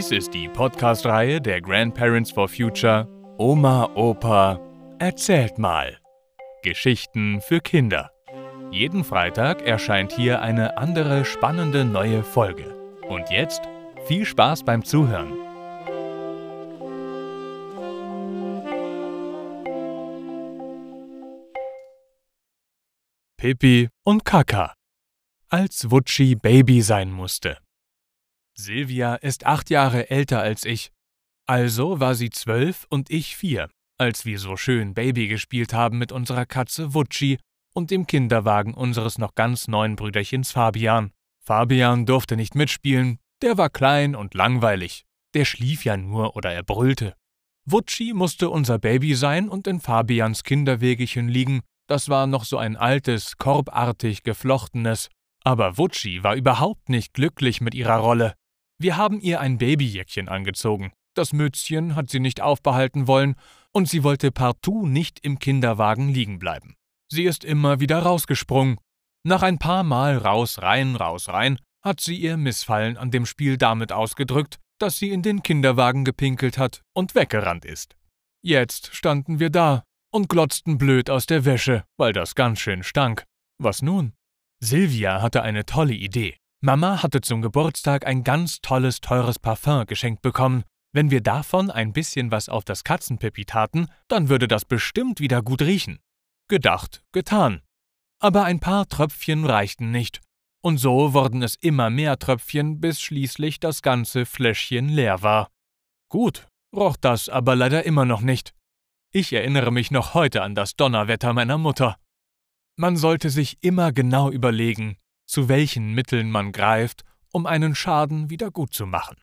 Dies ist die Podcast-Reihe der Grandparents for Future Oma, Opa, erzählt mal. Geschichten für Kinder. Jeden Freitag erscheint hier eine andere spannende neue Folge. Und jetzt viel Spaß beim Zuhören. Pippi und Kaka. Als Wutschi Baby sein musste. Silvia ist acht Jahre älter als ich. Also war sie zwölf und ich vier, als wir so schön Baby gespielt haben mit unserer Katze Wutschi und dem Kinderwagen unseres noch ganz neuen Brüderchens Fabian. Fabian durfte nicht mitspielen, der war klein und langweilig. Der schlief ja nur oder er brüllte. Wutschi musste unser Baby sein und in Fabians Kinderwegechen liegen. Das war noch so ein altes, korbartig geflochtenes. Aber Wutschi war überhaupt nicht glücklich mit ihrer Rolle. Wir haben ihr ein Babyjäckchen angezogen. Das Mützchen hat sie nicht aufbehalten wollen und sie wollte partout nicht im Kinderwagen liegen bleiben. Sie ist immer wieder rausgesprungen. Nach ein paar Mal raus, rein, raus, rein hat sie ihr Missfallen an dem Spiel damit ausgedrückt, dass sie in den Kinderwagen gepinkelt hat und weggerannt ist. Jetzt standen wir da und glotzten blöd aus der Wäsche, weil das ganz schön stank. Was nun? Silvia hatte eine tolle Idee. Mama hatte zum Geburtstag ein ganz tolles, teures Parfum geschenkt bekommen. Wenn wir davon ein bisschen was auf das Katzenpipi taten, dann würde das bestimmt wieder gut riechen. Gedacht, getan. Aber ein paar Tröpfchen reichten nicht. Und so wurden es immer mehr Tröpfchen, bis schließlich das ganze Fläschchen leer war. Gut, roch das aber leider immer noch nicht. Ich erinnere mich noch heute an das Donnerwetter meiner Mutter. Man sollte sich immer genau überlegen, zu welchen Mitteln man greift, um einen Schaden wieder gut zu machen.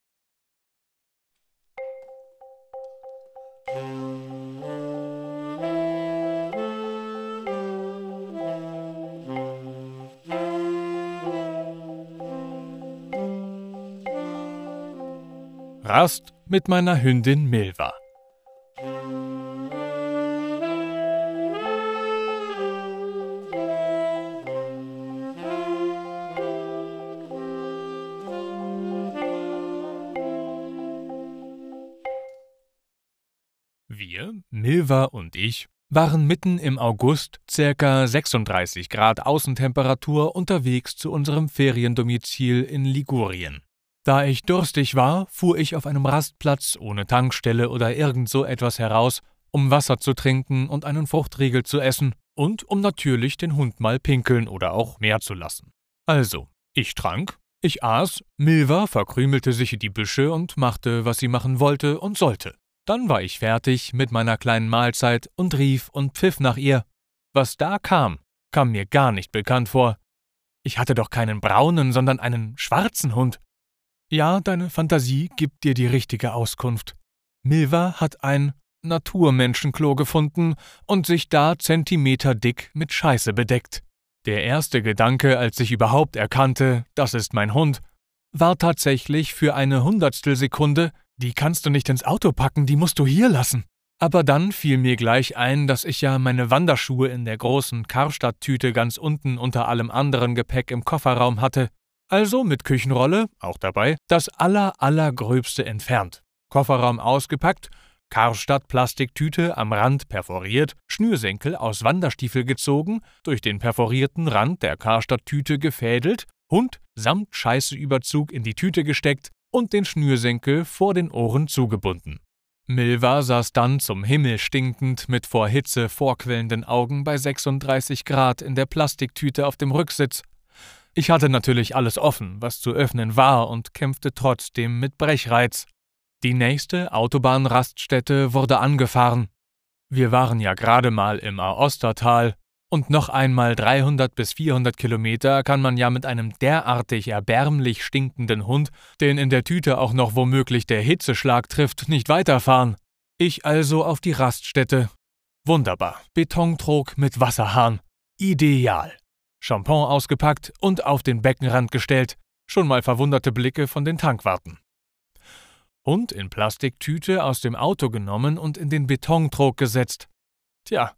Rast mit meiner Hündin Milva. Wir, Milva und ich, waren mitten im August, circa 36 Grad Außentemperatur, unterwegs zu unserem Feriendomizil in Ligurien. Da ich durstig war, fuhr ich auf einem Rastplatz ohne Tankstelle oder irgend so etwas heraus, um Wasser zu trinken und einen Fruchtriegel zu essen und um natürlich den Hund mal pinkeln oder auch mehr zu lassen. Also, ich trank, ich aß, Milva verkrümelte sich in die Büsche und machte, was sie machen wollte und sollte. Dann war ich fertig mit meiner kleinen Mahlzeit und rief und pfiff nach ihr. Was da kam, kam mir gar nicht bekannt vor. Ich hatte doch keinen braunen, sondern einen schwarzen Hund. Ja, deine Fantasie gibt dir die richtige Auskunft. Milva hat ein Naturmenschenklo gefunden und sich da zentimeterdick mit Scheiße bedeckt. Der erste Gedanke, als ich überhaupt erkannte, das ist mein Hund, war tatsächlich für eine Hundertstelsekunde, die kannst du nicht ins Auto packen, die musst du hier lassen. Aber dann fiel mir gleich ein, dass ich ja meine Wanderschuhe in der großen Karstadt-Tüte ganz unten unter allem anderen Gepäck im Kofferraum hatte. Also mit Küchenrolle, auch dabei, das aller, allergröbste entfernt. Kofferraum ausgepackt, Karstadt-Plastiktüte am Rand perforiert, Schnürsenkel aus Wanderstiefel gezogen, durch den perforierten Rand der Karstadt-Tüte gefädelt, Hund samt Scheißeüberzug in die Tüte gesteckt, und den Schnürsenkel vor den Ohren zugebunden. Milva saß dann zum Himmel stinkend mit vor Hitze vorquellenden Augen bei 36 Grad in der Plastiktüte auf dem Rücksitz. Ich hatte natürlich alles offen, was zu öffnen war, und kämpfte trotzdem mit Brechreiz. Die nächste Autobahnraststätte wurde angefahren. Wir waren ja gerade mal im Aostertal, und noch einmal 300 bis 400 Kilometer kann man ja mit einem derartig erbärmlich stinkenden Hund, den in der Tüte auch noch womöglich der Hitzeschlag trifft, nicht weiterfahren. Ich also auf die Raststätte. Wunderbar. Betontrog mit Wasserhahn. Ideal. Champon ausgepackt und auf den Beckenrand gestellt. Schon mal verwunderte Blicke von den Tankwarten. Hund in Plastiktüte aus dem Auto genommen und in den Betontrog gesetzt. Tja,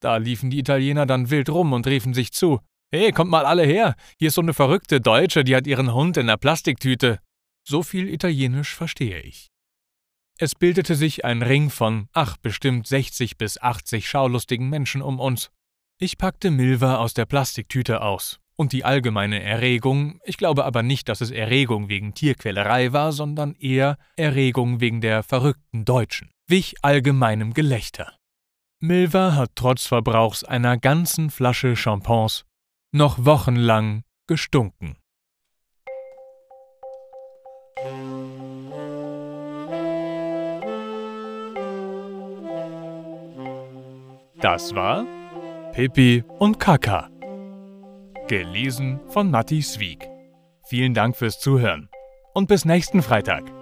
da liefen die Italiener dann wild rum und riefen sich zu. Hey, kommt mal alle her, hier ist so eine verrückte Deutsche, die hat ihren Hund in der Plastiktüte. so viel Italienisch verstehe ich. Es bildete sich ein Ring von, ach, bestimmt 60 bis 80 schaulustigen Menschen um uns. Ich packte Milva aus der Plastiktüte aus. Und die allgemeine Erregung, ich glaube aber nicht, dass es Erregung wegen Tierquälerei war, sondern eher Erregung wegen der verrückten Deutschen, wich allgemeinem Gelächter. Milva hat trotz Verbrauchs einer ganzen Flasche Champagnes noch wochenlang gestunken. Das war Pippi und Kaka. Gelesen von Matti Swieg. Vielen Dank fürs Zuhören und bis nächsten Freitag.